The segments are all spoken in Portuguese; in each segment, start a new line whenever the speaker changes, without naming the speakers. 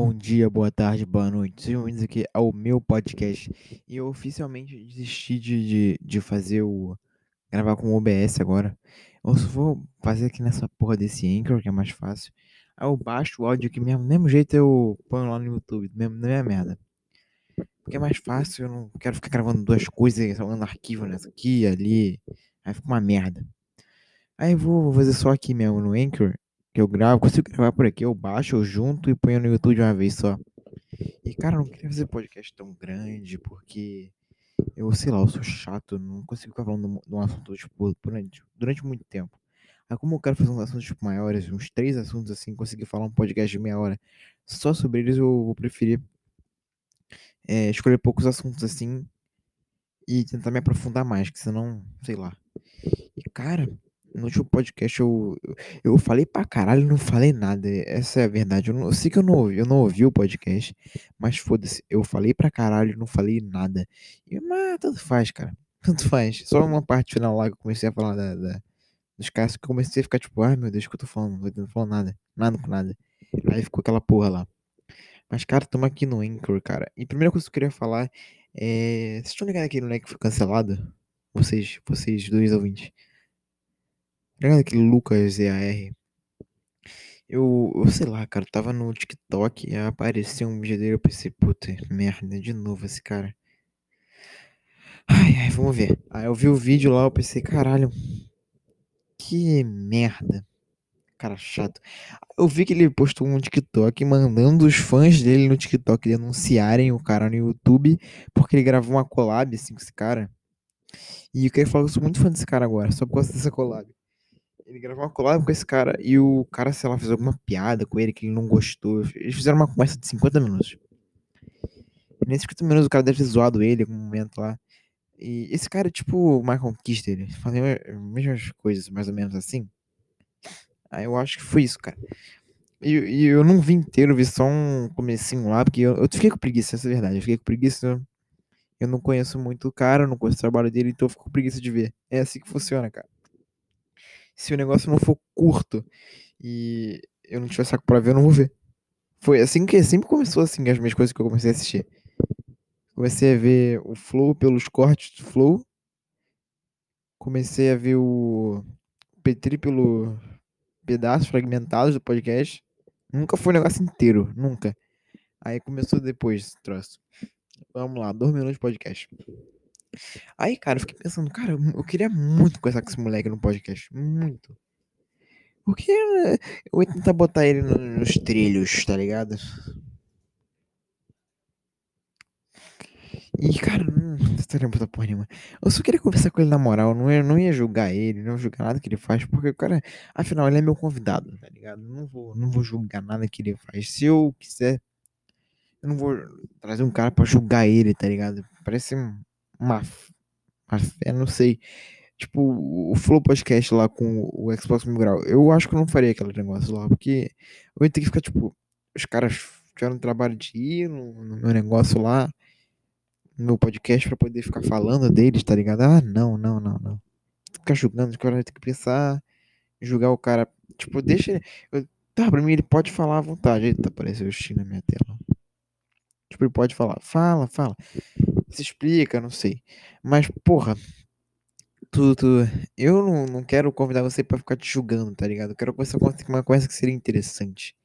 Bom dia, boa tarde, boa noite. Sejam bem-vindos aqui ao meu podcast. E eu oficialmente desisti de, de, de fazer o. gravar com o OBS agora. Eu só vou fazer aqui nessa porra desse Anchor, que é mais fácil. Aí eu baixo o áudio aqui mesmo, do mesmo jeito eu ponho lá no YouTube, mesmo, na minha merda. Porque é mais fácil, eu não quero ficar gravando duas coisas, salvando arquivo nessa aqui, ali. Aí fica uma merda. Aí eu vou fazer só aqui mesmo no Anchor que eu gravo, consigo gravar por aqui, eu baixo, eu junto e ponho no YouTube uma vez só. E cara, eu não queria fazer podcast tão grande, porque eu, sei lá, eu sou chato, não consigo ficar falando de um assunto, tipo, durante, durante muito tempo. Aí como eu quero fazer uns assuntos tipo, maiores, uns três assuntos assim, conseguir falar um podcast de meia hora só sobre eles, eu vou preferir é, escolher poucos assuntos assim e tentar me aprofundar mais, que senão, sei lá. E cara, no último podcast eu, eu falei pra caralho não falei nada. Essa é a verdade. Eu, não, eu sei que eu não, ouvi, eu não ouvi o podcast, mas foda-se. Eu falei pra caralho não falei nada. E, mas tanto faz, cara. Tanto faz. Só uma parte final lá que eu comecei a falar da, da dos casos que eu comecei a ficar tipo, ai meu Deus, o que eu tô falando? Não tô falando nada. Nada com nada. Aí ficou aquela porra lá. Mas, cara, tamo aqui no Anchor, cara. E a primeira coisa que eu queria falar é. Vocês estão ligados aquele moleque que foi cancelado? Vocês, vocês dois ouvintes. Ligado aquele Lucas EAR? Eu, eu sei lá, cara, tava no TikTok e apareceu um vídeo dele, eu pensei, puta, merda, de novo esse cara. Ai, ai, vamos ver. Aí eu vi o vídeo lá, eu pensei, caralho, que merda. Cara chato. Eu vi que ele postou um TikTok mandando os fãs dele no TikTok denunciarem o cara no YouTube porque ele gravou uma collab assim com esse cara. E eu queria falar que eu sou muito fã desse cara agora, só por causa dessa collab. Ele gravou uma collab com esse cara e o cara, sei lá, fez alguma piada com ele que ele não gostou. Eles fizeram uma conversa de 50 minutos. E nesses 50 minutos o cara deve ter zoado ele em algum momento lá. E esse cara é tipo o Michael Kister, ele fazia as mesmas coisas, mais ou menos assim. Aí eu acho que foi isso, cara. E, e eu não vi inteiro, vi só um comecinho lá, porque eu, eu fiquei com preguiça, essa é a verdade. Eu fiquei com preguiça. Eu não conheço muito o cara, não conheço o trabalho dele, então eu fico com preguiça de ver. É assim que funciona, cara se o negócio não for curto e eu não tiver saco pra ver, eu não vou ver. Foi assim que sempre começou assim as minhas coisas que eu comecei a assistir. Comecei a ver o Flow pelos cortes do Flow. Comecei a ver o Petri pelo pedaços fragmentados do podcast. Nunca foi um negócio inteiro, nunca. Aí começou depois esse troço. Vamos lá, dois minutos de podcast. Aí, cara, eu fiquei pensando, cara, eu queria muito conversar com esse moleque no podcast. Muito. Porque eu ia tentar botar ele nos trilhos, tá ligado? E, cara, não estaria puta porra nenhuma. Eu só queria conversar com ele na moral. Não ia, não ia julgar ele, não ia julgar nada que ele faz, porque cara, afinal, ele é meu convidado, tá ligado? Não vou, não vou julgar nada que ele faz. Se eu quiser, eu não vou trazer um cara pra julgar ele, tá ligado? Parece uma, uma fé, não sei. Tipo, o Flow Podcast lá com o Xbox Mil Grau. Eu acho que eu não faria aquele negócio lá, porque eu ia ter que ficar, tipo, os caras tiveram trabalho de ir no, no meu negócio lá, no meu podcast, pra poder ficar falando deles, tá ligado? Ah, não, não, não, não. Ficar julgando, os caras ter que pensar, julgar o cara. Tipo, deixa ele. Eu, tá, pra mim ele pode falar à vontade. Eita, apareceu o X na minha tela. Tipo, ele pode falar, fala, fala se explica, não sei. Mas, porra, tu, tu, eu não, não quero convidar você para ficar te julgando, tá ligado? Eu quero conversar com uma coisa que seria interessante.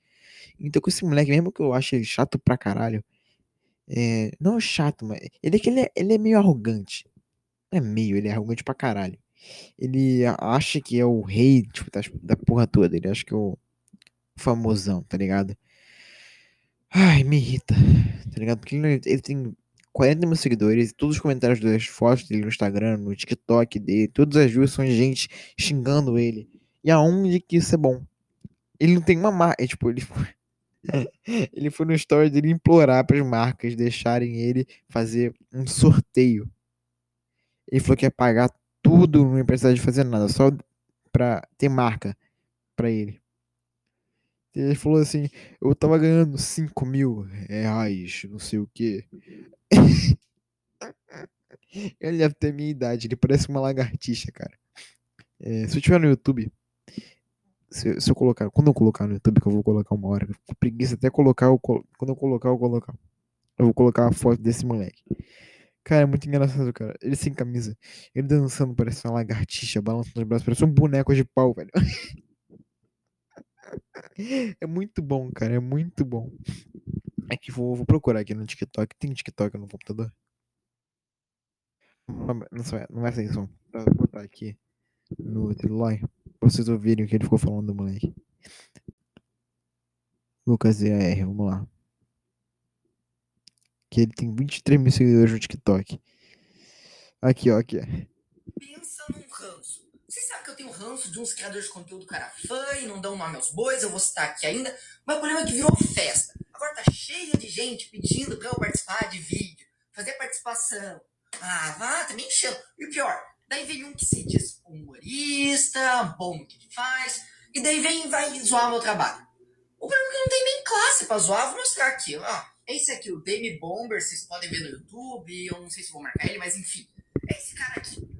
Então, com esse moleque, mesmo que eu ache ele chato pra caralho, é, não chato, mas ele é que ele é, ele é meio arrogante. Não é meio, ele é arrogante pra caralho. Ele acha que é o rei tipo, da, da porra toda. Ele acha que é o famosão, tá ligado? Ai, me irrita, tá ligado? Porque ele, ele tem 40 mil seguidores, todos os comentários das fotos dele no Instagram, no TikTok dele, todas as views são gente xingando ele. E aonde que isso é bom? Ele não tem uma marca, é, tipo, ele foi, ele foi no story dele implorar para as marcas deixarem ele fazer um sorteio. Ele falou que ia pagar tudo, não ia precisar de fazer nada, só pra ter marca para ele. Ele falou assim: eu tava ganhando 5 mil reais, não sei o que. ele deve ter minha idade, ele parece uma lagartixa, cara. É, se eu tiver no YouTube, Se, se eu colocar, quando eu colocar no YouTube, que eu vou colocar uma hora, com preguiça até colocar, eu, quando eu colocar, eu colocar. Eu vou colocar a foto desse moleque. Cara, é muito engraçado, cara. Ele sem camisa. Ele dançando, parece uma lagartixa, balançando os braços, parece um boneco de pau, velho. é muito bom, cara. É muito bom. É que vou, vou procurar aqui no TikTok. Tem TikTok no computador? Não, não vai ser isso. Vou botar aqui no celular pra vocês ouvirem o que ele ficou falando do moleque. Lucas EAR, vamos lá. Que ele tem 23 mil seguidores no TikTok. Aqui, ó, aqui.
Pensa num ranço. Vocês sabem que eu tenho ranço de uns criadores de conteúdo cara fã e não dão nome aos bois, eu vou citar aqui ainda. Mas o problema é que virou festa. Agora tá cheia de gente pedindo pra eu participar de vídeo, fazer participação. Ah, vá, também chama. E o pior, daí vem um que se diz humorista, bom no que faz, e daí vem vai zoar meu trabalho. O problema é que não tem nem classe pra zoar, vou mostrar aqui, ó. Esse aqui, o Dame Bomber, vocês podem ver no YouTube, eu não sei se vou marcar ele, mas enfim. É esse cara aqui.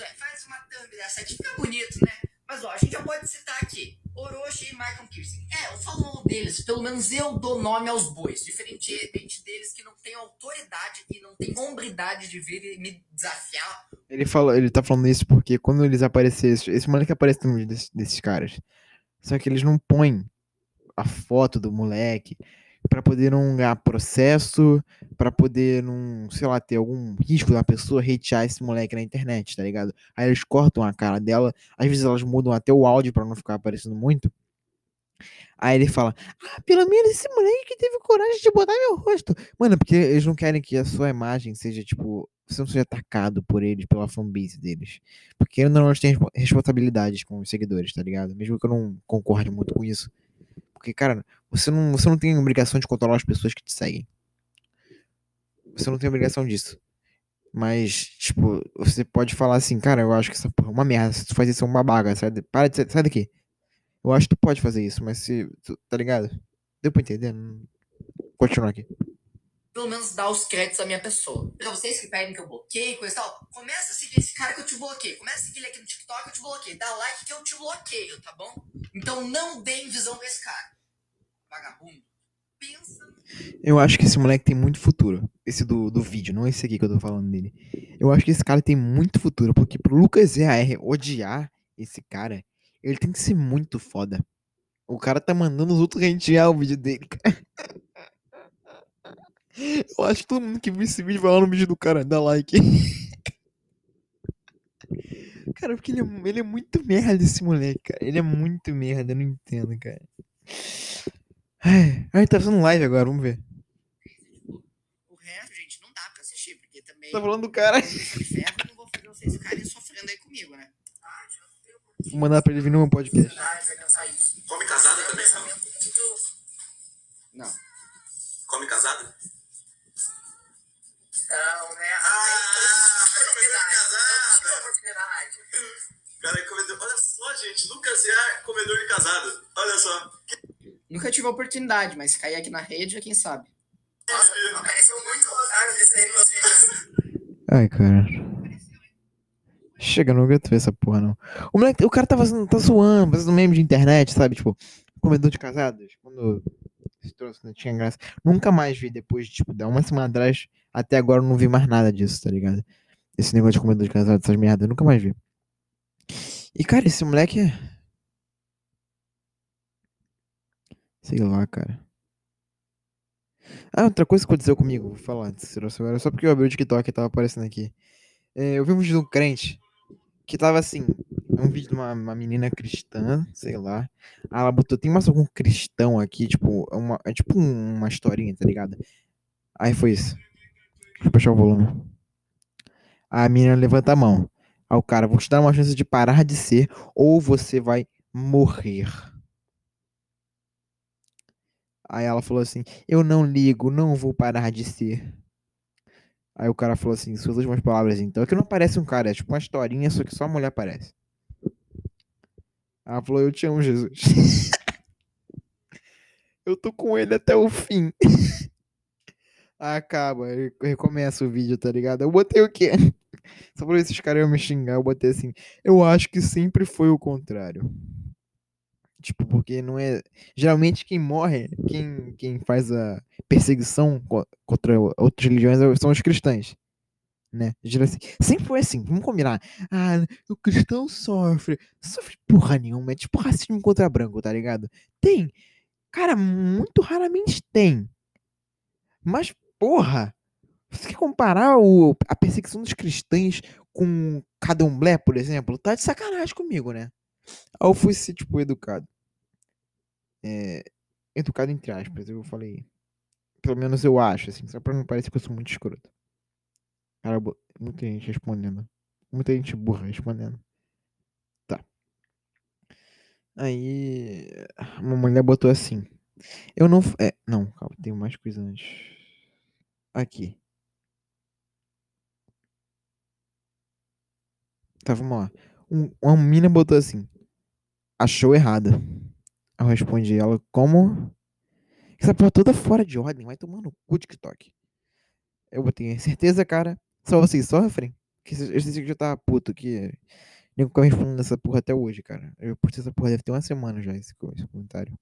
É, faz uma thumb dessa aqui, fica bonito, né? Mas ó, a gente já pode citar aqui Orochi e Michael Kirsten. É, eu falo o nome deles, pelo menos eu dou nome aos bois, diferentemente deles que não tem autoridade e não tem hombridade de vir e me desafiar.
Ele fala, ele tá falando isso porque quando eles aparecerem, esse moleque aparece no vídeo desses, desses caras. Só que eles não põem a foto do moleque para poder não ganhar processo, para poder não, sei lá, ter algum risco da pessoa hatear esse moleque na internet, tá ligado? Aí eles cortam a cara dela, às vezes elas mudam até o áudio para não ficar aparecendo muito. Aí ele fala: Ah, pelo menos esse moleque que teve coragem de botar meu rosto. Mano, porque eles não querem que a sua imagem seja, tipo, você não seja atacado por eles, pela fanbase deles. Porque eu não tem responsabilidades com os seguidores, tá ligado? Mesmo que eu não concorde muito com isso. Porque, cara, você não, você não tem obrigação de controlar as pessoas que te seguem. Você não tem obrigação disso. Mas, tipo, você pode falar assim, cara, eu acho que essa porra é uma merda. Se tu faz isso, é uma baga. Sai, para de, sai daqui. Eu acho que tu pode fazer isso, mas se. Tu, tá ligado? Deu pra entender? Continua aqui.
Pelo menos dar os créditos à minha pessoa. Pra vocês que pedem que eu bloqueie, coisa e tal, começa a seguir esse cara que eu te bloqueio. Começa a seguir ele aqui no TikTok, eu te bloqueio. Dá like que eu te bloqueio, tá bom? Então não deem visão pra esse cara. Vagabundo.
Eu acho que esse moleque tem muito futuro. Esse do, do vídeo, não esse aqui que eu tô falando dele. Eu acho que esse cara tem muito futuro, porque pro Lucas EAR odiar esse cara, ele tem que ser muito foda. O cara tá mandando os outros rentear o vídeo dele, cara. Eu acho que todo mundo que viu esse vídeo vai lá no vídeo do cara, dá like. Cara, porque ele é, ele é muito merda esse moleque, cara. Ele é muito merda, eu não entendo, cara. Ai, ai tá fazendo live agora, vamos ver.
O resto, gente, não dá pra assistir, porque também.
Tá falando do cara.
não vou fazer vocês ficarem sofrendo aí comigo, né?
Vou mandar pra ele vir no meu podcast.
Come casada também,
Não.
Come casada?
Não, né?
Ah, comedor de casada! Cara, é comedor. Olha só, gente. Lucas é comedor de casada. Olha só.
Nunca tive a oportunidade, mas se cair aqui na rede, é quem sabe.
Nossa,
apareceu muito desse aí.
Ai, cara. Chega, não aguento ver essa porra, não. O, moleque, o cara tava tá zoando, fazendo meme de internet, sabe? Tipo, comedor de casados. Quando se trouxe, não tinha graça. Nunca mais vi depois de, tipo, dar uma semana atrás. Até agora eu não vi mais nada disso, tá ligado? Esse negócio de comedor de casados, essas merdas, eu nunca mais vi. E, cara, esse moleque é. Sei lá, cara. Ah, outra coisa que aconteceu comigo, vou falar agora, só porque eu abri o TikTok e tava aparecendo aqui. É, eu vi um vídeo de um crente que tava assim, um vídeo de uma, uma menina cristã, sei lá. Ah, ela botou, tem mais algum cristão aqui, tipo, é uma, é tipo uma historinha, tá ligado? Aí foi isso. Deixa eu baixar o volume. A menina levanta a mão. Aí o cara, vou te dar uma chance de parar de ser, ou você vai morrer. Aí ela falou assim: Eu não ligo, não vou parar de ser. Aí o cara falou assim: Suas últimas palavras então. É que não aparece um cara, é tipo uma historinha, só que só a mulher aparece. Ela falou: Eu te amo, Jesus. eu tô com ele até o fim. Acaba, recomeça o vídeo, tá ligado? Eu botei o quê? Só pra ver se os caras iam me xingar, eu botei assim. Eu acho que sempre foi o contrário. Tipo, porque não é. Geralmente quem morre, quem, quem faz a perseguição co- contra outras religiões é- são os cristãos. Né? Assim, Sempre foi assim, vamos combinar. Ah, o cristão sofre. Sofre porra nenhuma. É tipo racismo contra branco, tá ligado? Tem. Cara, muito raramente tem. Mas, porra, você quer comparar o, a perseguição dos cristãos com Cadomblé, por exemplo? Tá de sacanagem comigo, né? Eu fui ser, tipo, educado. É, educado entre aspas, eu falei. Pelo menos eu acho, assim, só pra não parecer que eu sou muito escroto. Cara, muita gente respondendo. Muita gente burra respondendo. Tá. Aí. Uma mulher botou assim. Eu não. É, não, calma, tem mais coisa antes. Aqui. Tá, vamos lá. Um, uma mina botou assim. Achou errada. Eu respondi ela como. Essa porra toda fora de ordem. Vai tomar no cu TikTok. Eu botei certeza, cara. Só vocês sofrem? Que esse- que já tá puto que. Nem fica respondendo essa porra até hoje, cara. Eu postei essa porra deve ter uma semana já, esse, esse comentário.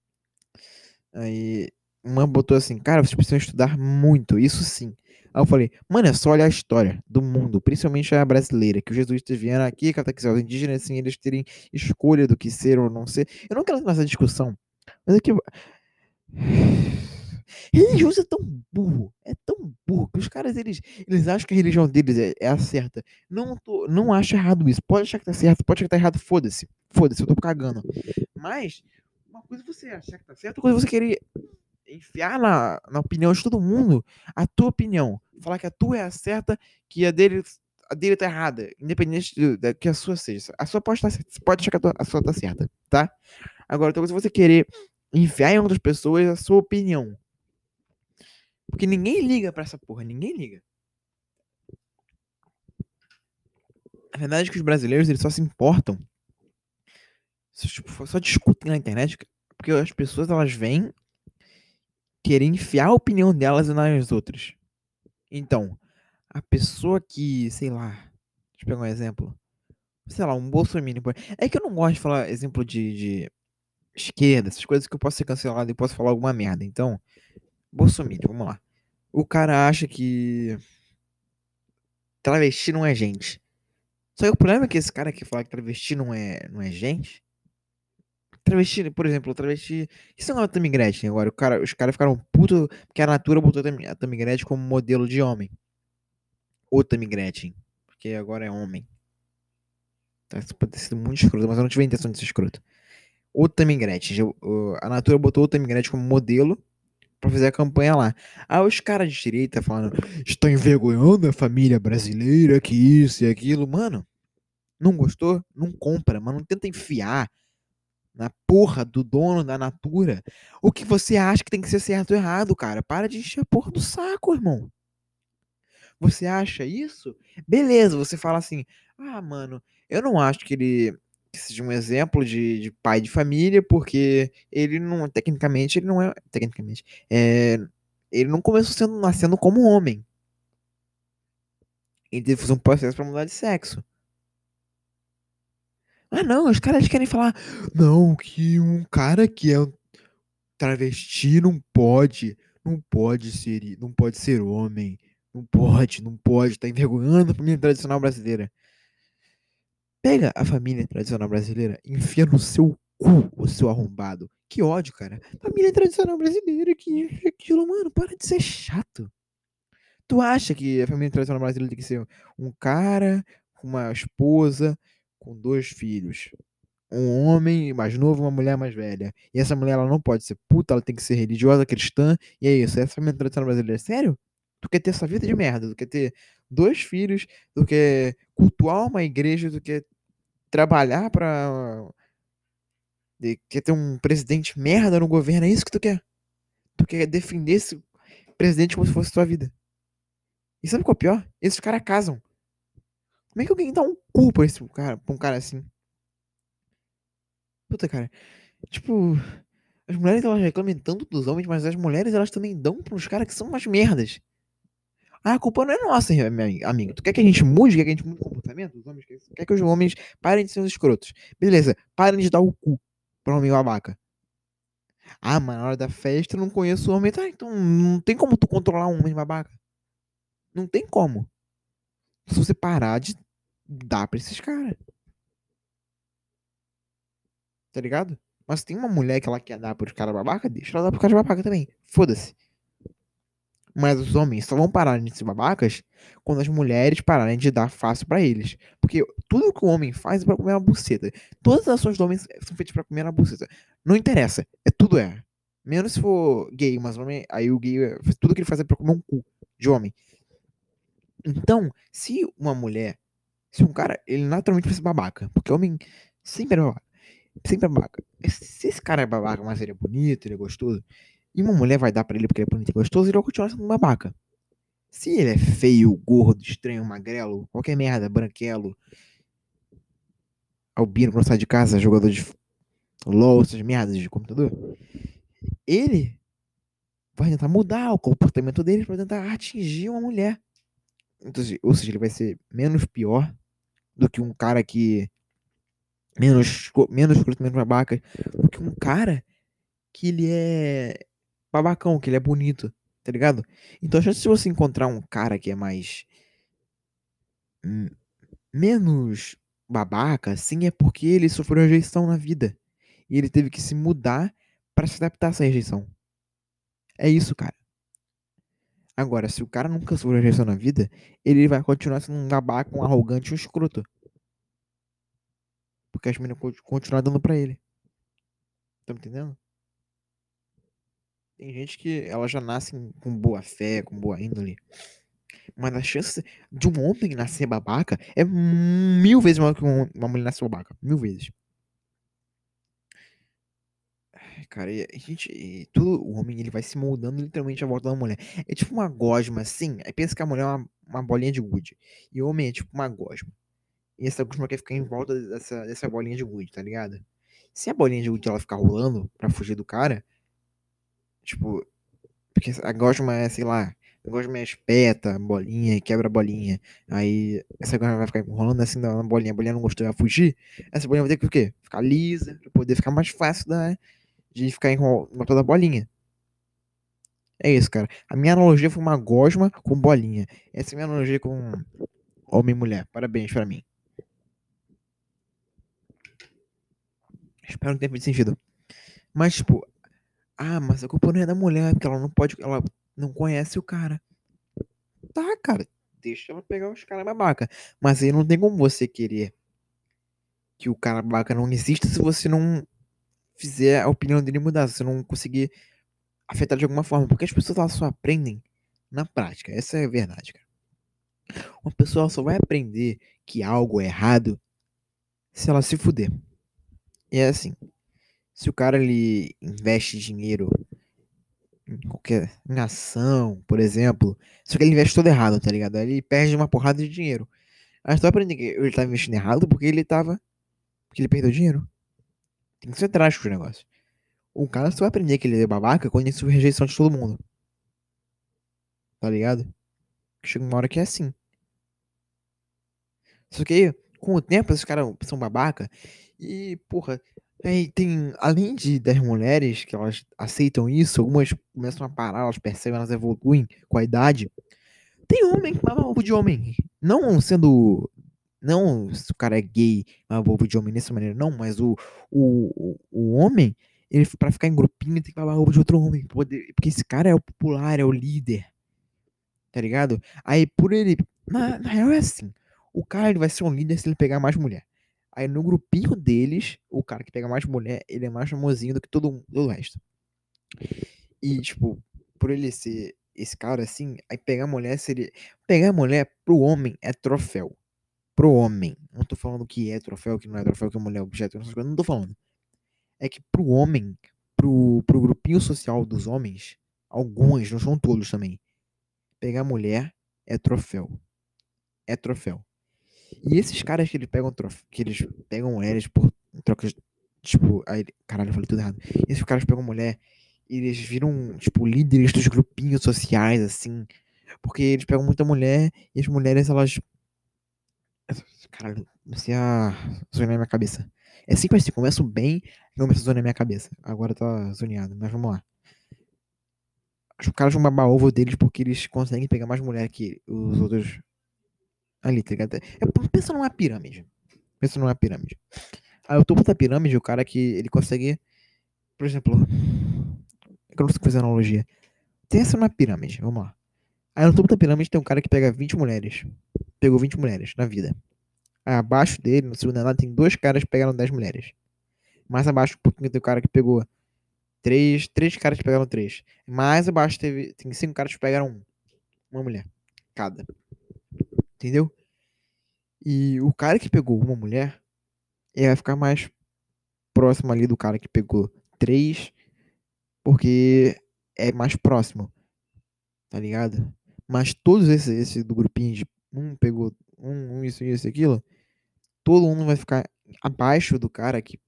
Aí, uma botou assim, cara, vocês precisam estudar muito, isso sim. Aí eu falei, mano, é só olhar a história do mundo, principalmente a brasileira, que os jesuítas vieram aqui, catequizar os indígenas, assim, eles terem escolha do que ser ou não ser. Eu não quero entrar nessa discussão, mas é que. Religioso é tão burro, é tão burro, que os caras, eles, eles acham que a religião deles é, é a certa. Não, tô, não acho errado isso, pode achar que tá certo, pode achar que tá errado, foda-se, foda-se, eu tô cagando. Mas, uma coisa é você achar que tá certo, outra coisa é você querer enfiar na, na opinião de todo mundo a tua opinião. Falar que a tua é a certa, que a dele, a dele tá errada. Independente do- da que a sua seja. A sua pode estar certa. Você pode achar que a, tua- a sua tá certa, tá? Agora, outra coisa é você querer enfiar em outras pessoas a sua opinião. Porque ninguém liga pra essa porra, ninguém liga. A verdade é que os brasileiros, eles só se importam. Só, tipo, só discutem na internet porque as pessoas, elas vêm querer enfiar a opinião delas nas outras. Então, a pessoa que, sei lá, deixa eu pegar um exemplo. Sei lá, um Bolsonaro. por- É que eu não gosto de falar exemplo de, de esquerda, essas coisas que eu posso ser cancelado e posso falar alguma merda. Então, Bolsonaro, vamos lá. O cara acha que travesti não é gente. Só que o problema é que esse cara que fala que travesti não é, não é gente. Travesti, por exemplo, travesti. Isso não é a Tammy Gretchen agora. Cara, os caras ficaram putos porque a Natura botou a Tammy- Gretchen como modelo de homem. Ou Tammy Gretchen. Porque agora é homem. Tá, isso pode ter sido muito escroto, mas eu não tive a intenção de ser escroto. O Tammy Gretchen. A Natura botou o Tammy Gretchen como modelo pra fazer a campanha lá. Aí os caras de direita falando, estão envergonhando a família brasileira, que isso e aquilo. Mano, não gostou? Não compra, mas não tenta enfiar na porra do dono da Natura o que você acha que tem que ser certo ou errado, cara. Para de encher a porra do saco, irmão. Você acha isso? Beleza, você fala assim, ah, mano, eu não acho que ele que seja um exemplo de, de pai de família, porque ele não, tecnicamente, ele não é, tecnicamente, é, ele não começou sendo, nascendo como homem. Ele teve um processo pra mudar de sexo. Ah, não, os caras querem falar, não, que um cara que é travesti não pode, não pode ser, não pode ser homem, não pode, não pode, tá envergonhando a família tradicional brasileira. Pega a família tradicional brasileira, enfia no seu cu, o seu arrombado. Que ódio, cara. Família tradicional brasileira, que aquilo, mano, para de ser chato. Tu acha que a família tradicional brasileira tem que ser um cara uma esposa, com dois filhos? Um homem mais novo, uma mulher mais velha. E essa mulher, ela não pode ser puta, ela tem que ser religiosa, cristã. E é isso, essa é a família tradicional brasileira. Sério? Tu quer ter essa vida de merda? Tu quer ter dois filhos? Tu quer cultuar uma igreja? Tu quer trabalhar pra. de- Quer ter um presidente merda no governo? É isso que tu quer? Tu quer defender esse presidente como se fosse tua vida. E sabe qual é o pior? Esses caras casam. Como é que alguém dá um cu pra, esse cara, pra um cara assim? Puta, cara. Tipo, as mulheres elas reclamam tanto dos homens, mas as mulheres elas também dão pros caras que são umas merdas. Ah, a culpa não é nossa, minha amiga. Tu quer que a gente mude? Quer que a gente mude o comportamento dos homens? Quer que os homens parem de ser uns escrotos? Beleza, parem de dar o cu. pra homem babaca. Ah, mas na hora da festa eu não conheço o homem. Tá, então não tem como tu controlar um homem babaca. Não tem como. Se você parar de dar pra esses caras. Tá ligado? Mas tem uma mulher que ela quer dar pros caras babaca, deixa ela dar pros caras babaca também. Foda-se. Mas os homens só vão parar de ser babacas quando as mulheres pararem de dar fácil pra eles. Porque tudo que o homem faz é pra comer uma buceta. Todas as ações do homem são feitas pra comer uma buceta. Não interessa. É tudo é. Menos se for gay, mas homem, aí o gay, tudo que ele faz é pra comer um cu de homem. Então, se uma mulher, se um cara, ele naturalmente vai ser babaca, porque homem sempre é babaca. Sempre é babaca. Se esse cara é babaca, mas ele é bonito, ele é gostoso, e uma mulher vai dar pra ele porque ele é bonito e gostoso, ele vai continuar sendo babaca. Se ele é feio, gordo, estranho, magrelo, qualquer merda, branquelo, albino quando sai de casa, jogador de LOL, essas merdas de computador, ele vai tentar mudar o comportamento dele para tentar atingir uma mulher. Então, ou seja, ele vai ser menos pior do que um cara que menos menos menos babaca do que um cara que ele é babacão, que ele é bonito, tá ligado? Então, a chance de você encontrar um cara que é mais. menos babaca, assim, é porque ele sofreu rejeição na vida. E ele teve que se mudar para se adaptar a essa rejeição. É isso, cara. Agora, se o cara nunca sofreu rejeição na vida, ele vai continuar sendo um babaca, um arrogante, um escroto. Porque as meninas continuam dando pra ele. Tá me entendendo? Tem gente que ela já nasce com boa fé, com boa índole. Mas a chance de um homem nascer babaca é mil vezes maior que uma mulher nascer babaca. Mil vezes. Cara, e a gente. E tudo, o homem ele vai se moldando literalmente à volta da mulher. É tipo uma gosma, assim. Aí pensa que a mulher é uma, uma bolinha de gude. E o homem é tipo uma gosma. E essa gosma quer ficar em volta dessa, dessa bolinha de gude, tá ligado? Se a bolinha de gude ela ficar rolando pra fugir do cara, Tipo, porque a gosma é, sei lá, a gosma é espeta, bolinha, quebra a bolinha. Aí essa gosma vai ficar enrolando assim na bolinha, a bolinha não gostou, vai fugir. Essa bolinha vai ter que o quê? Ficar lisa, pra poder ficar mais fácil da, de ficar enrolando toda a bolinha. É isso, cara. A minha analogia foi uma gosma com bolinha. Essa é a minha analogia com homem e mulher. Parabéns pra mim. Espero que tenha feito sentido. Mas, tipo, ah, mas a culpa não é da mulher, porque ela não pode. Ela não conhece o cara. Tá, cara. Deixa ela pegar os caras babaca. Mas aí não tem como você querer que o cara babaca não exista se você não fizer a opinião dele mudar. Se você não conseguir afetar de alguma forma. Porque as pessoas elas só aprendem na prática. Essa é a verdade, cara. Uma pessoa só vai aprender que algo é errado se ela se fuder. E é assim se o cara ele investe dinheiro em qualquer em ação, por exemplo, só que ele investe todo errado, tá ligado? Aí ele perde uma porrada de dinheiro. Aí tu vai aprender que ele tá investindo errado porque ele tava. Porque ele perdeu dinheiro. Tem que ser trágico o negócio. O cara só vai aprender que ele é babaca quando ele rejeição de todo mundo. Tá ligado? Chega uma hora que é assim. Só que aí, com o tempo, esses caras são babaca. E, porra, é, tem, além de das mulheres que elas aceitam isso, algumas começam a parar, elas percebem, elas evoluem com a idade. Tem homem que mama ovo de homem. Não sendo. Não se o cara é gay, mama ovo de homem dessa maneira, não, mas o, o, o, homem, ele pra ficar em grupinho tem que mamar ovo de outro homem. Porque esse cara é o popular, é o líder. Tá ligado? Aí por ele. Na, na real é assim. O cara ele vai ser um líder se ele pegar mais mulher. Aí no grupinho deles, o cara que pega mais mulher, ele é mais famosinho do que todo, todo o resto. E, tipo, por ele ser esse cara assim, aí pegar mulher seria. Pegar mulher pro homem é troféu. Pro homem. Não tô falando que é troféu, que não é troféu, que a mulher é objeto, essas coisas. Não tô falando. É que pro homem, pro, pro grupinho social dos homens, alguns, não são todos também. Pegar mulher é troféu. É troféu. E esses caras que eles pegam que eles pegam mulheres por trocas. Tipo, aí, caralho, eu falei tudo errado. Esses caras pegam mulher e eles viram, tipo, líderes dos grupinhos sociais, assim. Porque eles pegam muita mulher e as mulheres, elas. Caralho, sei a. Sonhar na minha cabeça. É sempre assim, começo bem, começa a zoar na minha cabeça. Agora tá zoneado, mas vamos lá. Os caras vão babar ovo deles porque eles conseguem pegar mais mulher que os outros ali, tá ligado? É, pensa numa pirâmide. Pensa numa pirâmide. Aí o topo da pirâmide, o cara que ele consegue, por exemplo, eu não sei fazer analogia. Essa numa pirâmide, vamos lá. Aí no topo da pirâmide tem um cara que pega 20 mulheres. Pegou 20 mulheres na vida. Abaixo dele, no segundo andar, tem dois caras que pegaram 10 mulheres. Mais abaixo um pouquinho tem o cara que pegou três, três caras que pegaram três. Mais abaixo teve, tem cinco caras que pegaram um. Uma mulher. Cada. Entendeu? E o cara que pegou uma mulher, ele vai ficar mais próximo ali do cara que pegou três, porque é mais próximo. Tá ligado? Mas todos esses, esse do grupinho de um pegou um, um isso, isso, aquilo, todo mundo vai ficar abaixo do cara que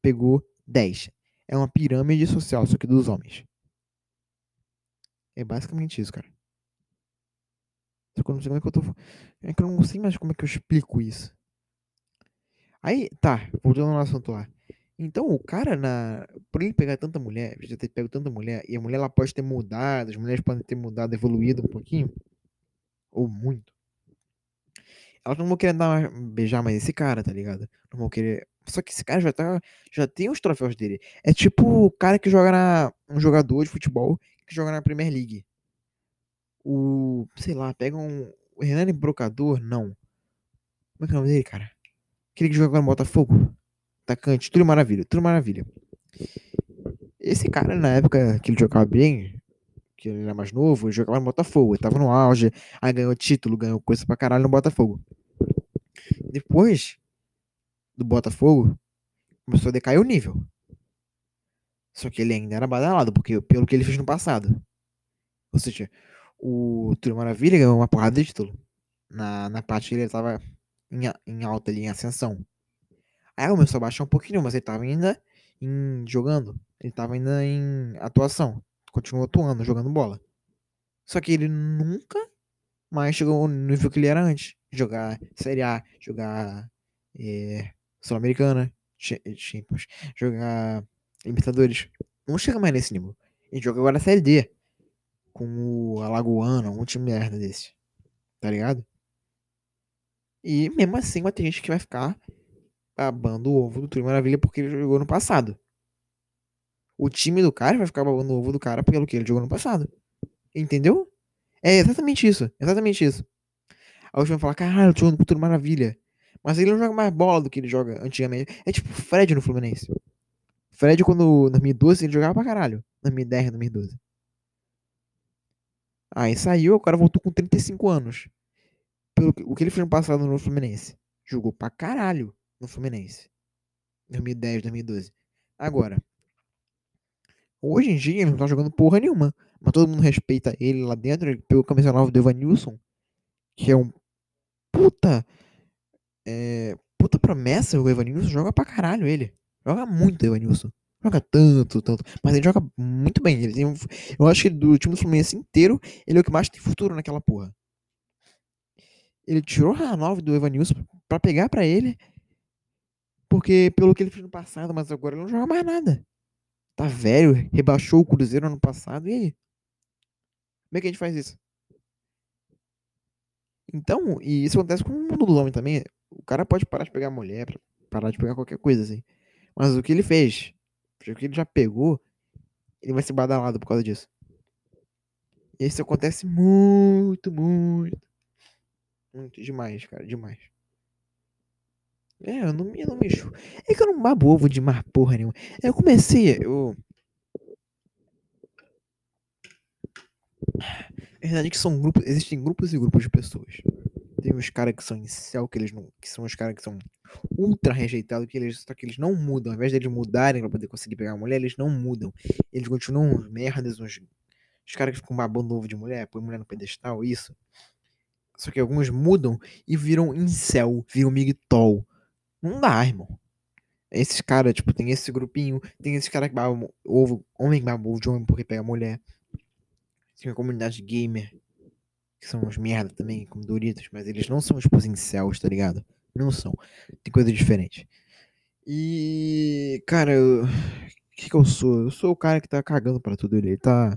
pegou 10. É uma pirâmide social, só que dos homens. É basicamente isso, cara. Só que eu não sei como é que eu tô. É que eu não sei mais como é que eu explico isso. Aí, tá, voltando no assunto lá. Então, o cara, na... por ele pegar tanta mulher, já ter pego tanta mulher, e a mulher ela pode ter mudado, as mulheres podem ter mudado, evoluído um pouquinho, ou muito. Elas não vão querer dar, beijar mais esse cara, tá ligado? Não vão querer. Só que esse cara já tá. Já tem os troféus dele. É tipo o cara que joga na. Um jogador de futebol que joga na Premier League. O. Sei lá, pega um. O Renan Brocador? Não. Como é que é o nome dele, cara? Aquele que joga no Botafogo? atacante, tudo maravilha, tudo maravilha. Esse cara, na época que ele jogava bem, que ele era mais novo, jogava no Botafogo, ele tava no auge, aí ganhou título, ganhou coisa pra caralho no Botafogo. Depois do Botafogo, começou a decair o nível. Só que ele ainda era badalado, porque pelo que ele fez no passado. Ou seja, o Túlio Maravilha ganhou uma porrada de título. Na, na parte que ele tava em, em alta ali, em ascensão. Aí começou a baixar um pouquinho, mas ele tava ainda em, jogando. Ele tava ainda em atuação. Continuou atuando, jogando bola. Só que ele nunca mais chegou no nível que ele era antes. Jogar Série A, jogar é, Sul-Americana, Champions, jogar Libertadores. Não chega mais nesse nível. Ele joga agora Série D. Com o Alagoano, um time merda desse. Tá ligado? E mesmo assim vai ter gente que vai ficar babando o ovo do Túlio Maravilha porque ele jogou no passado. O time do cara vai ficar babando o ovo do cara pelo que ele jogou no passado. Entendeu? É exatamente isso. Exatamente isso. Aí o vai falar, caralho, tô jogando Túlio Maravilha. Mas ele não joga mais bola do que ele joga antigamente. É tipo o Fred no Fluminense. Fred, quando, em 2012, ele jogava pra caralho. 2010, 2012. Aí saiu, agora voltou com 35 anos. Pelo que, o que ele fez no passado no Fluminense. Jogou pra caralho no Fluminense. 2010, 2012. Agora, hoje em dia ele não tá jogando porra nenhuma. Mas todo mundo respeita ele lá dentro. Ele pegou a camisa nova do Evanilson, que é um puta. É, puta promessa. O Evanilson joga pra caralho ele. Joga muito o Evanilson. Joga tanto, tanto. Mas ele joga muito bem. Ele tem, eu acho que do time do Fluminense inteiro, ele é o que mais tem futuro naquela porra. Ele tirou a nova do Evanilson pra pegar pra ele porque pelo que ele fez no passado, mas agora ele não joga mais nada. Tá velho, rebaixou o Cruzeiro ano passado, e aí? Como é que a gente faz isso? Então, e isso acontece com o mundo do homem também. O cara pode parar de pegar mulher, parar de pegar qualquer coisa assim. Mas o que ele fez, o que ele já pegou, ele vai ser badalado por causa disso. E isso acontece muito, muito. Muito demais, cara, demais. É, eu não, eu não mexo. É que eu não babo ovo de mar porra nenhuma. Eu comecei, eu. É verdade que são grupos. Existem grupos e grupos de pessoas. Tem os caras que são em céu, que eles não. Que são os caras que são ultra rejeitados, que eles. Só que eles não mudam. Ao invés de eles mudarem pra poder conseguir pegar a mulher, eles não mudam. Eles continuam uns merdas, uns. Os caras que ficam babando ovo de mulher, põe mulher no pedestal, isso. Só que alguns mudam e viram incel, viram migtol não dá, irmão. Esses caras, tipo, tem esse grupinho, tem esses caras que babam ovo, homem babam ovo de homem porque pega mulher. Tem a comunidade gamer, que são uns merda também, como Doritos, mas eles não são, tipo, incels, tá ligado? Não são. Tem coisa diferente. E, cara, eu... o que que eu sou? Eu sou o cara que tá cagando pra tudo ele. Tá.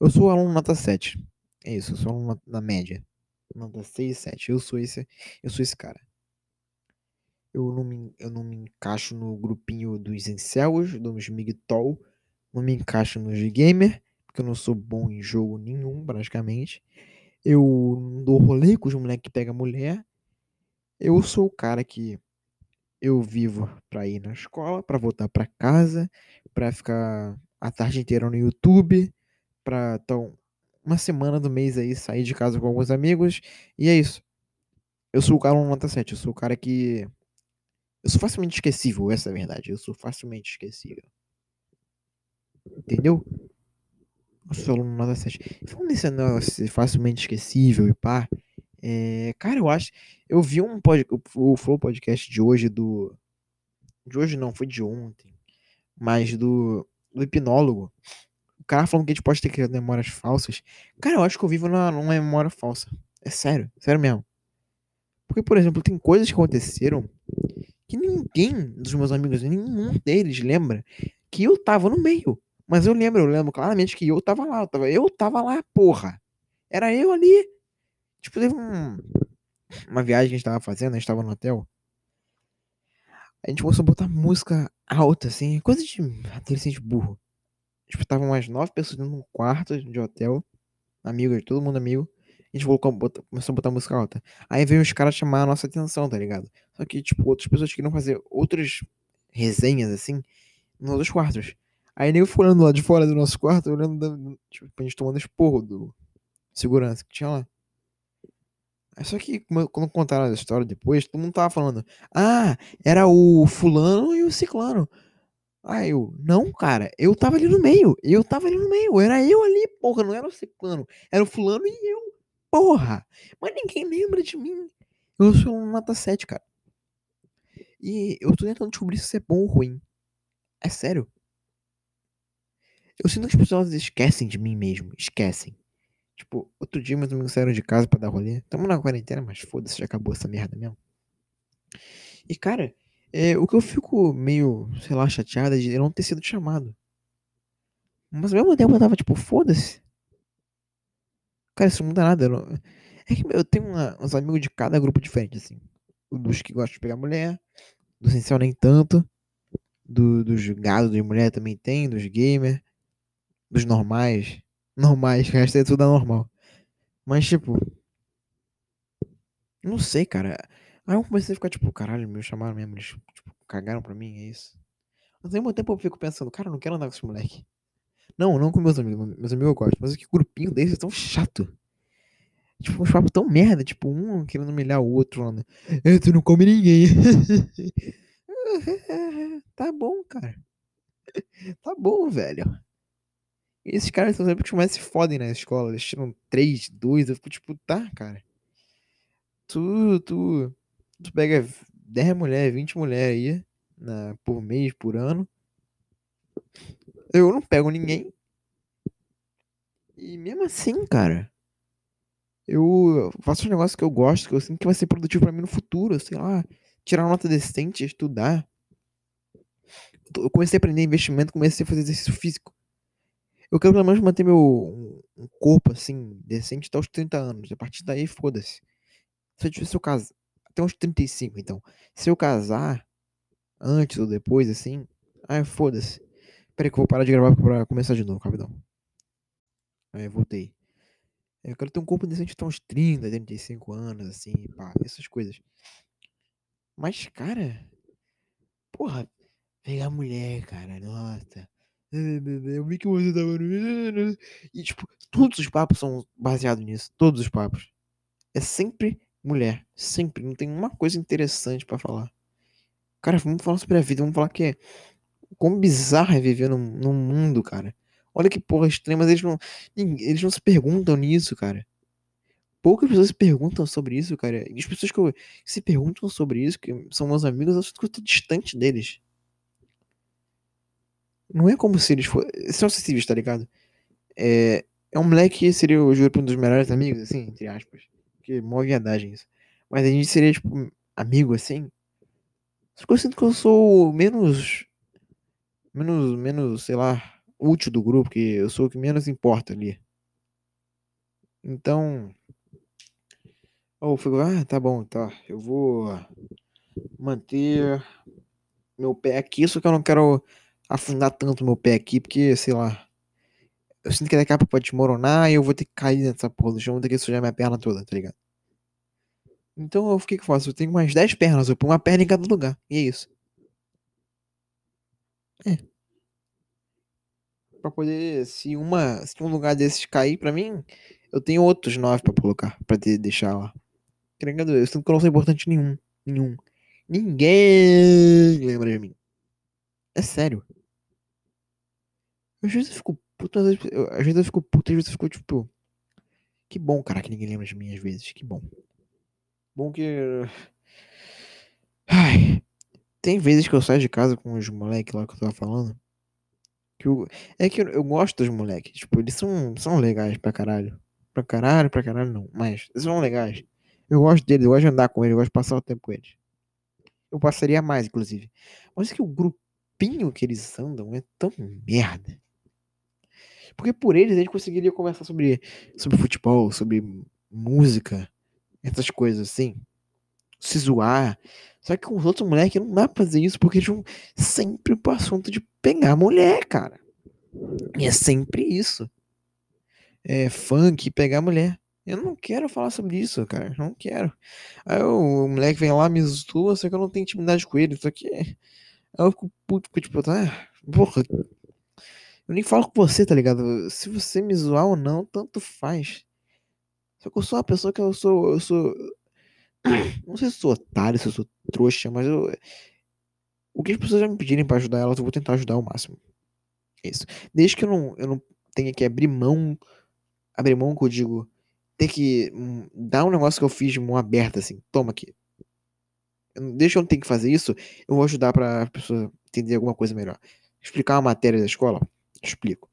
Eu sou aluno nota 7. É isso, eu sou aluno na média. Nota 6 e 7. Eu sou esse, eu sou esse cara. Eu não me, eu não me encaixo no grupinho dos incels, dos migtol. Não me encaixo nos gamer, porque eu não sou bom em jogo nenhum, praticamente. Eu não dou rolê com os moleques que pegam mulher. Eu sou o cara que eu vivo pra ir na escola, pra voltar pra casa, pra ficar a tarde inteira no YouTube, pra então uma semana do mês aí sair de casa com alguns amigos, e é isso. Eu sou o cara no nota 7, eu sou o cara que eu sou facilmente esquecível, essa é a verdade. Eu sou facilmente esquecível. Entendeu? Eu sou aluno nota 7. Falando nesse negócio facilmente esquecível e pá, é, cara, eu acho. Eu vi um pod, o Flow Podcast de hoje do. De hoje não, foi de ontem. Mas do, do hipnólogo. O cara falando que a gente pode ter criado memórias falsas. Cara, eu acho que eu vivo numa, numa memória falsa. É sério, sério mesmo. Porque, por exemplo, tem coisas que aconteceram que ninguém dos meus amigos, nenhum deles lembra que eu tava no meio. Mas eu lembro, eu lembro claramente que eu tava lá, eu tava, eu tava lá, porra. Era eu ali. Tipo, teve um, uma viagem que a gente tava fazendo, a gente tava no hotel. A gente começou a botar música alta, assim, coisa de adolescente burro. Tipo, tava umas nove pessoas dentro de um quarto de hotel, amigos, todo mundo amigo. A gente colocou, bota- começou a botar música alta. Aí veio os caras chamar a nossa atenção, tá ligado? Só que, tipo, outras pessoas queriam fazer outras resenhas, assim, nos outros quartos. Aí eu fui olhando lá de fora do nosso quarto, olhando, tipo, a gente tomando esporro do segurança que tinha lá. Só que quando contaram a história depois, todo mundo tava falando, ah, era o fulano e o ciclano. Aí eu, não, cara, eu tava ali no meio, eu tava ali no meio, era eu ali, porra, não era o ciclano, era o fulano e eu, porra. Mas ninguém lembra de mim. Eu sou um nota 7, cara. E eu tô tentando descobrir se é bom ou ruim. É sério. Eu sinto que as pessoas esquecem de mim mesmo, esquecem. Tipo, outro dia meus amigos saíram de casa pra dar rolê. Tamo na quarentena, mas foda-se, já acabou essa merda mesmo. E, cara, é, o que eu fico meio, sei lá, chateado é de eu não ter sido chamado. Mas ao mesmo tempo eu tava tipo, foda-se. Cara, isso não muda nada. não- É que eu tenho uma- uns amigos de cada grupo diferente, assim. Dos que gostam de pegar mulher, do Sincel nem tanto. Do, dos gados de mulher também tem, dos gamer. Dos normais. Normais, o resto é tudo anormal. Mas, tipo. Não sei, cara. Aí eu comecei a ficar tipo, caralho, me chamaram mesmo. Eles tipo, cagaram pra mim, é isso. Mas ao mesmo tempo eu fico pensando, cara, eu não quero andar com esse moleque. Não, não com meus amigos. Meus amigos eu gosto. Mas que grupinho desses é tão chato. Tipo, uns papos tão merda. Tipo, um querendo humilhar o outro. Falando, "Eh, tu não come ninguém. tá bom, cara. Tá bom, velho. E esses caras são sempre que mais se fodem na escola. Eles tiram 3, 2. Eu fico tipo, tá, cara. Tu, tu, tu pega 10 mulheres, 20 mulheres aí na, por mês, por ano. Eu não pego ninguém. E mesmo assim, cara, eu faço um negócio que eu gosto, que eu sinto que vai ser produtivo pra mim no futuro, sei lá, tirar uma nota decente, estudar. Eu comecei a aprender investimento, comecei a fazer exercício físico. Eu quero pelo menos manter meu um corpo assim, decente até os 30 anos. A partir daí, foda-se. Se eu, se eu casar, até uns 35, então. Se eu casar antes ou depois, assim, ai, foda-se. Peraí que eu vou parar de gravar pra começar de novo, rapidão. Aí, voltei. Eu quero ter um corpo decente até uns 30, 35 anos, assim, pá, essas coisas. Mas, cara, porra, pegar mulher, cara, nossa. Eu vi que você tava. E, tipo, todos os papos são baseados nisso. Todos os papos. É sempre mulher. Sempre. Não tem uma coisa interessante pra falar. Cara, vamos falar sobre a vida. Vamos falar que é. Quão bizarro é viver num, num mundo, cara. Olha que porra estranha, mas eles não. Eles não se perguntam nisso, cara. Poucas pessoas se perguntam sobre isso, cara. E as pessoas que, eu- que se perguntam sobre isso, que são meus amigos, eu tô distante deles. Não é como se eles fossem. São acessíveis, tá ligado? É, é um moleque que seria, eu juro, um dos melhores amigos, assim, entre aspas. Que mó viadagem isso. Mas a gente seria, tipo, amigo, assim. Só que eu sinto que eu sou menos. Menos, menos, sei lá, útil do grupo, que eu sou o que menos importa ali. Então. Eu fico, ah, tá bom, tá. Eu vou manter meu pé aqui, só que eu não quero afundar tanto meu pé aqui, porque, sei lá. Eu sinto que daqui a pouco pode desmoronar e eu vou ter que cair nessa porra do chão, vou ter que sujar minha perna toda, tá ligado? Então o que que eu faço? Eu tenho umas 10 pernas, eu ponho uma perna em cada lugar. E é isso. É. Pra poder, se uma, se um lugar desses cair pra mim, eu tenho outros 9 pra colocar, pra ter, deixar lá. Ligado? Eu sinto que eu não sou importante nenhum. Nenhum. Ninguém lembra de mim. É sério. Às vezes eu fico puto, às vezes eu, às vezes eu fico puto, às vezes eu fico tipo. Que bom, cara, que ninguém lembra de mim às vezes. Que bom. Bom que. Ai. Tem vezes que eu saio de casa com os moleques lá que eu tava falando. Que eu... É que eu, eu gosto dos moleques. Tipo, eles são, são legais pra caralho. Pra caralho, pra caralho não. Mas eles são legais. Eu gosto deles, eu gosto de andar com eles, eu gosto de passar o tempo com eles. Eu passaria mais, inclusive. Mas é que o grupinho que eles andam é tão merda. Porque por eles a gente conseguiria conversar sobre, sobre futebol, sobre música, essas coisas assim. Se zoar. Só que com os outros moleques não dá pra fazer isso porque eles vão sempre pro assunto de pegar mulher, cara. E é sempre isso. É funk, pegar mulher. Eu não quero falar sobre isso, cara. Não quero. Aí o, o moleque vem lá, me zoa, só que eu não tenho intimidade com ele. Só que. Aí eu fico puto, porque, tipo, tá. Porra. Eu nem falo com você, tá ligado? Se você me zoar ou não, tanto faz. Só que eu sou uma pessoa que eu sou. Eu sou. Não sei se sou otário, se eu sou trouxa, mas eu. O que as pessoas já me pedirem pra ajudar elas, eu vou tentar ajudar ao máximo. É isso. Desde que eu não, eu não tenha que abrir mão. Abrir mão que eu digo ter que hum, dar um negócio que eu fiz de mão aberta, assim, toma aqui. Deixa eu não ter que fazer isso, eu vou ajudar pra pessoa entender alguma coisa melhor. Explicar uma matéria da escola, explico.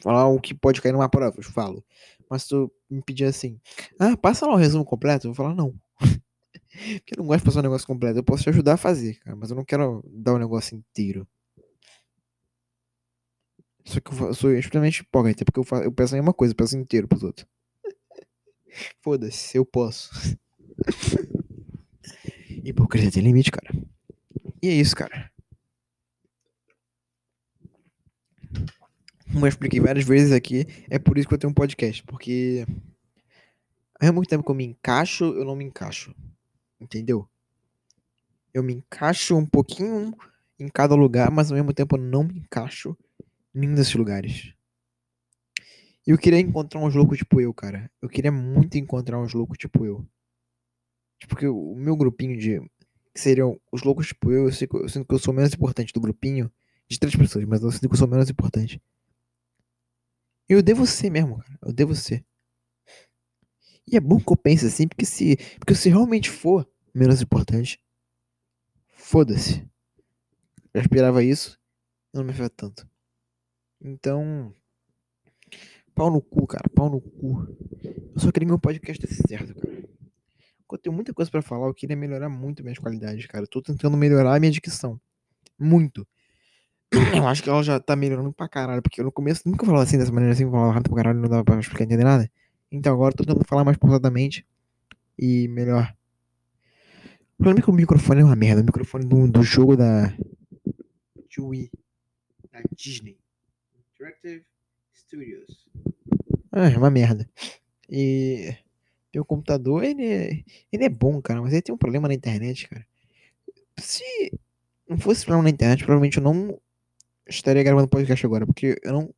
Falar o que pode cair numa prova, eu falo. Mas se tu me pedir assim, ah, passa lá o resumo completo, eu vou falar não. Porque eu não gosto de passar um negócio completo. Eu posso te ajudar a fazer, cara, mas eu não quero dar o negócio inteiro. Só que eu sou extremamente hipócrita, porque eu, faço, eu peço a mesma coisa, eu peço inteiro pros outros. Foda-se, eu posso. Hipocrisia tem limite, cara. E é isso, cara. Como eu expliquei várias vezes aqui, é por isso que eu tenho um podcast. Porque ao mesmo tempo que eu me encaixo, eu não me encaixo. Entendeu? Eu me encaixo um pouquinho em cada lugar, mas ao mesmo tempo eu não me encaixo em nenhum desses lugares. E eu queria encontrar uns loucos tipo eu, cara. Eu queria muito encontrar uns loucos tipo eu. Tipo, que o meu grupinho de. Que seriam os loucos tipo eu, eu sinto que eu sou menos importante do grupinho. De três pessoas, mas eu sinto que eu sou menos importante. Eu devo ser mesmo, cara. Eu devo ser. E é bom que eu pense assim, porque se, porque se realmente for menos importante, foda-se. Eu esperava isso, não me afeta tanto. Então, Pau no cu, cara. Pau no cu. Eu só queria que meu podcast desse certo, cara. Eu tenho muita coisa para falar, eu queria melhorar muito minhas qualidades, cara. Eu tô tentando melhorar a minha dicção. Muito. Eu acho que ela já tá melhorando pra caralho, porque eu no começo nunca falava assim, dessa maneira assim, falava rápido pra caralho, não dava pra explicar entender nada. Então agora eu tô tentando falar mais pausadamente e melhor. O problema é que o microfone é uma merda. O microfone do, do jogo da. De Wii. Da Disney. Interactive Studios. Ah, é uma merda. E meu computador, ele é, ele é bom, cara, mas ele tem um problema na internet, cara. Se não fosse problema na internet, provavelmente eu não estaria gravando podcast agora, porque eu não,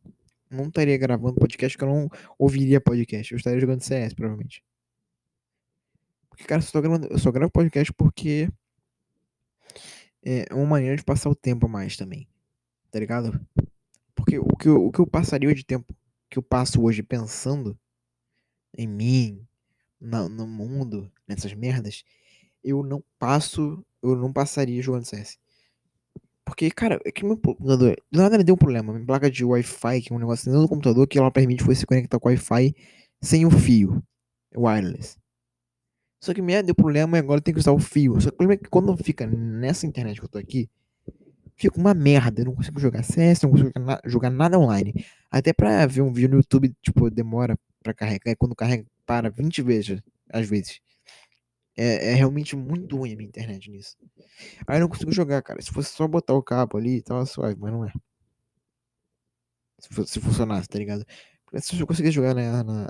não estaria gravando podcast porque eu não ouviria podcast. Eu estaria jogando CS, provavelmente. Porque, cara, eu só, gravando, eu só gravo podcast porque é uma maneira de passar o tempo a mais também. Tá ligado? Porque o que, eu, o que eu passaria de tempo que eu passo hoje pensando em mim, no, no mundo, nessas merdas, eu não passo, eu não passaria jogando CS. Porque, cara, é que meu computador. Do nada ele deu um problema. Minha placa de Wi-Fi, que é um negócio dentro do computador, que ela permite você conectar com Wi-Fi sem o fio. Wireless. Só que me deu problema e agora tem que usar o fio. Só que o problema é que quando fica nessa internet que eu tô aqui, fica uma merda. Eu não consigo jogar CS, não consigo jogar, na- jogar nada online. Até pra ver um vídeo no YouTube, tipo, demora pra carregar. E quando carrega, para 20 vezes, às vezes. É, é realmente muito ruim a minha internet nisso. Aí eu não consigo jogar, cara. Se fosse só botar o cabo ali, tava suave, mas não é. Se, fo- se funcionasse, tá ligado? Porque se eu conseguisse jogar na, na,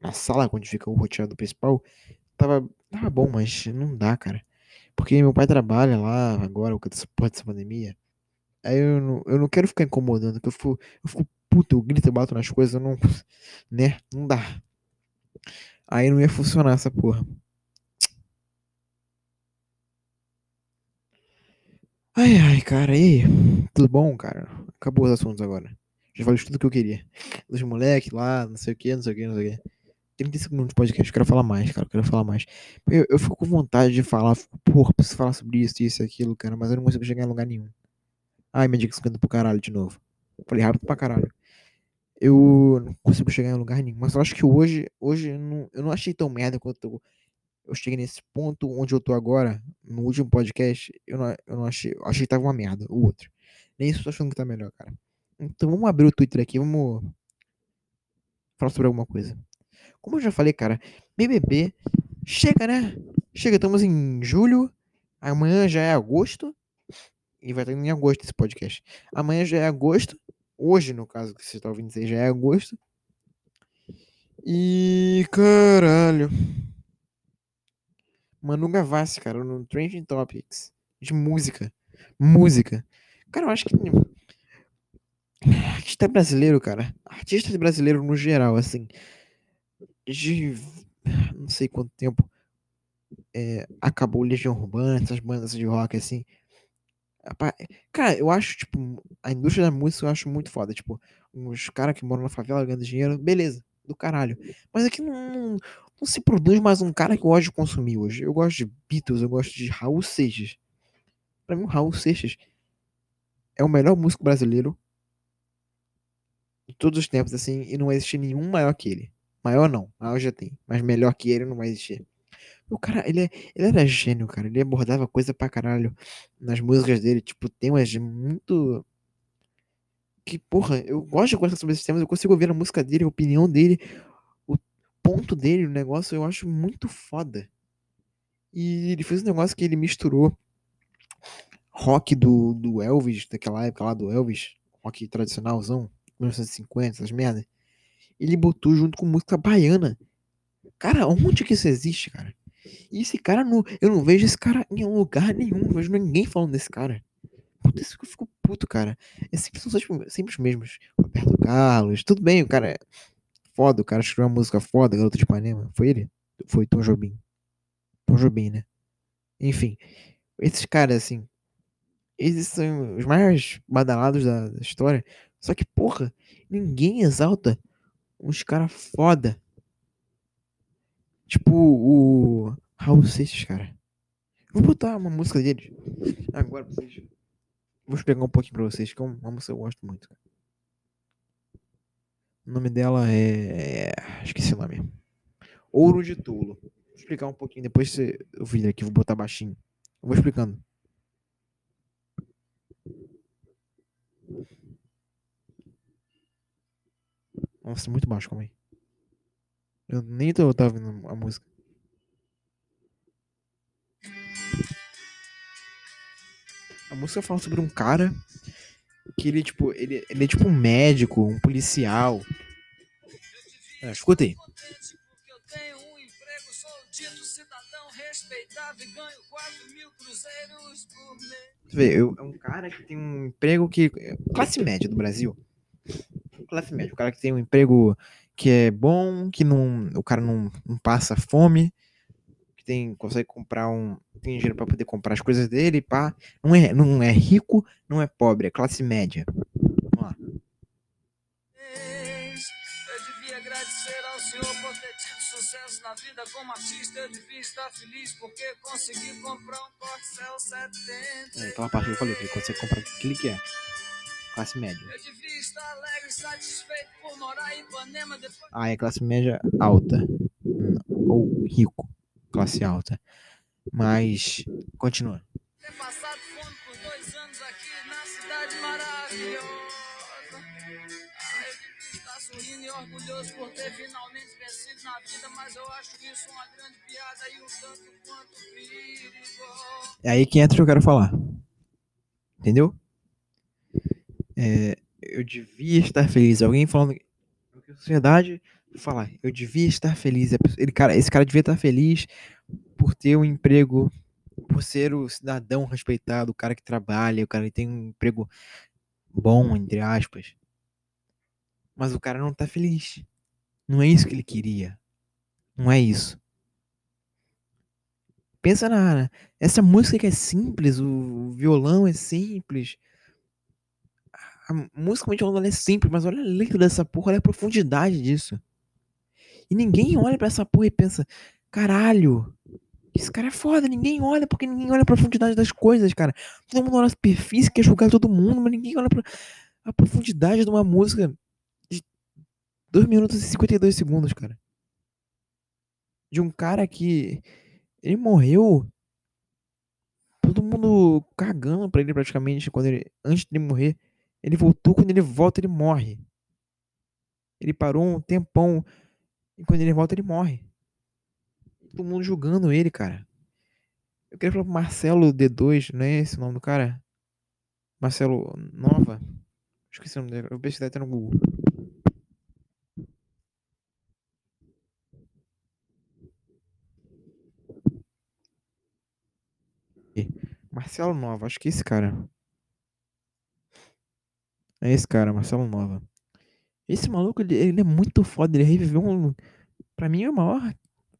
na sala onde fica o roteado principal, tava, tava bom, mas não dá, cara. Porque meu pai trabalha lá agora, com essa porra dessa pandemia. Aí eu não, eu não quero ficar incomodando, que eu fico, eu fico puto, eu grito, eu bato nas coisas, eu não. Né? Não dá. Aí não ia funcionar essa porra. Ai, ai, cara, e aí? Tudo bom, cara? Acabou os assuntos agora. Já falei tudo que eu queria. Dos moleques lá, não sei o que, não sei o que, não sei o que. 35 minutos de podcast, eu quero falar mais, cara, eu quero falar mais. Eu, eu fico com vontade de falar, fico, porra, preciso falar sobre isso, isso e aquilo, cara, mas eu não consigo chegar em lugar nenhum. Ai, minha dica 50 pro caralho de novo. Falei rápido pra caralho. Eu não consigo chegar em lugar nenhum, mas eu acho que hoje, hoje eu não, eu não achei tão merda quanto eu, cheguei nesse ponto onde eu tô agora, no último podcast, eu não, eu não achei, eu achei que tava uma merda, o outro. Nem isso eu tô achando que tá melhor, cara. Então vamos abrir o Twitter aqui, vamos falar sobre alguma coisa. Como eu já falei, cara, BBB chega, né? Chega, estamos em julho, amanhã já é agosto, e vai estar em agosto esse podcast. Amanhã já é agosto, hoje, no caso que você tá ouvindo já é agosto. E caralho. Manu Gavassi, cara, no Trending Topics de música. Música. Cara, eu acho que artista brasileiro, cara. Artista brasileiro no geral, assim. De não sei quanto tempo é, acabou Legião Urbana, essas bandas de rock, assim. Cara, eu acho, tipo, a indústria da música eu acho muito foda. Tipo, os caras que moram na favela ganhando dinheiro, beleza, do caralho. Mas aqui não, não, não se produz mais um cara que eu gosto de consumir hoje. Eu gosto de Beatles, eu gosto de Raul Seixas. Pra mim, o Raul Seixas é o melhor músico brasileiro de todos os tempos, assim, e não vai existir nenhum maior que ele. Maior não, maior já tem, mas melhor que ele não vai existir. O cara, ele, é, ele era gênio, cara. Ele abordava coisa pra caralho nas músicas dele. Tipo, temas muito. Que, porra, eu gosto de conversar sobre esses temas. Eu consigo ouvir a música dele, a opinião dele, ponto dele, o negócio. Eu acho muito foda. E ele fez um negócio que ele misturou rock do, do Elvis, daquela época lá do Elvis, rock tradicionalzão, 1950, essas merdas. Ele botou junto com música baiana. Cara, onde que isso existe, cara? E esse cara, não, eu não vejo esse cara em lugar nenhum. Não vejo ninguém falando desse cara. Puta, isso que eu fico puto, cara. É sempre, são sempre os mesmos. Roberto Carlos, tudo bem, o cara é foda, o cara escreveu uma música foda, Garota de Ipanema. Foi ele? Foi Tom Jobim. Tom Jobim, né? Enfim, esses caras, assim, eles são os mais badalados da, da história. Só que, porra, ninguém exalta uns caras foda. Tipo o Raul Seixas, cara. Vou botar uma música dele agora pra vocês. Vou explicar um pouquinho pra vocês, que é uma música que eu gosto muito. Cara. O nome dela é. Esqueci o nome. Ouro de Tolo. Vou explicar um pouquinho, depois você o vídeo aqui, vou botar baixinho. Eu vou explicando. Nossa, muito baixo, calma aí. Eu nem tô, tava ouvindo a música. A música fala sobre um cara que ele, tipo, ele, ele é tipo um médico, um policial. É, escuta aí.
contente porque eu tenho emprego, sou dito cidadão respeitável ganho 4 mil cruzeiros por mês.
Tu vê, eu, é um cara que tem um emprego que. Classe média do Brasil. Classe média. O cara que tem um emprego que é bom, que não. O cara não, não passa fome, tem, consegue comprar um. Tem dinheiro pra poder comprar as coisas dele, pá. Não é, não é rico, não é pobre, é classe média. Vamos lá.
Eu devia agradecer ao senhor por ter tido sucesso na vida como artista. Eu devia estar feliz porque consegui comprar um Corcel 70.
É, aquela parte que eu falei, que ele consegue comprar o que quer. Classe média.
Eu devia estar alegre e satisfeito por morar em Ipanema depois
Ah, é classe média alta. Não, Ou rico. Classe alta. Mas, continua.
Ter passado fome por dois anos aqui na cidade maravilhosa. Eu devia estar sorrindo e orgulhoso por ter finalmente vencido na vida, mas eu acho isso uma grande piada e um tanto quanto perigoso.
É aí que entra o que eu quero falar. Entendeu? É, eu devia estar feliz. Alguém falando que a sociedade fala, eu devia estar feliz. Ele, cara, esse cara devia estar feliz por ter um emprego, por ser o cidadão respeitado, o cara que trabalha, o cara que tem um emprego bom, entre aspas. Mas o cara não tá feliz. Não é isso que ele queria. Não é isso. Pensa na. Essa música que é simples, o violão é simples. A música é simples, mas olha a letra dessa porra, olha a profundidade disso. E ninguém olha pra essa porra e pensa, caralho, esse cara é foda. Ninguém olha porque ninguém olha a profundidade das coisas, cara. Todo mundo olha a superfície, quer julgar todo mundo, mas ninguém olha pra a profundidade de uma música de 2 minutos e 52 segundos, cara. De um cara que ele morreu. Todo mundo cagando pra ele praticamente quando ele antes de morrer. Ele voltou, quando ele volta, ele morre. Ele parou um tempão e quando ele volta, ele morre. Todo mundo julgando ele, cara. Eu queria falar pro Marcelo D2, não é esse o nome do cara? Marcelo Nova? Esqueci o nome dele. Eu pesquisei até no Google. Marcelo Nova, acho que é esse cara. É esse cara, Marcelo Nova. Esse maluco, ele, ele é muito foda. Ele reviveu um. Pra mim, é o maior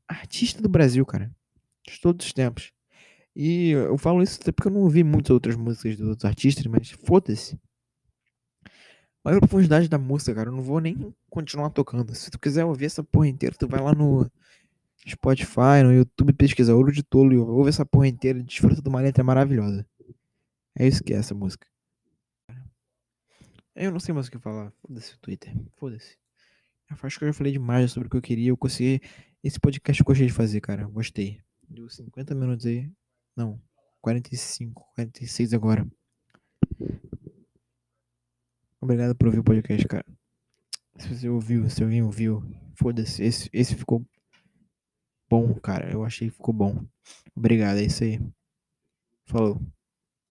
artista do Brasil, cara. De todos os tempos. E eu falo isso até porque eu não ouvi muitas outras músicas dos outros artistas, mas foda-se. Olha a profundidade da música, cara. Eu não vou nem continuar tocando. Se tu quiser ouvir essa porra inteira, tu vai lá no Spotify, no YouTube, pesquisa Ouro de Tolo e ouve essa porra inteira. Desfruta de uma letra maravilhosa. É isso que é essa música. Eu não sei mais o que falar. Foda-se o Twitter. Foda-se. Acho que eu já falei demais sobre o que eu queria. Eu consegui. Esse podcast eu gostei de fazer, cara. Gostei. Deu 50 minutos aí. Não. 45, 46 agora. Obrigado por ouvir o podcast, cara. Se você ouviu, se alguém ouviu, foda-se. Esse, esse ficou bom, cara. Eu achei que ficou bom. Obrigado, é isso aí. Falou.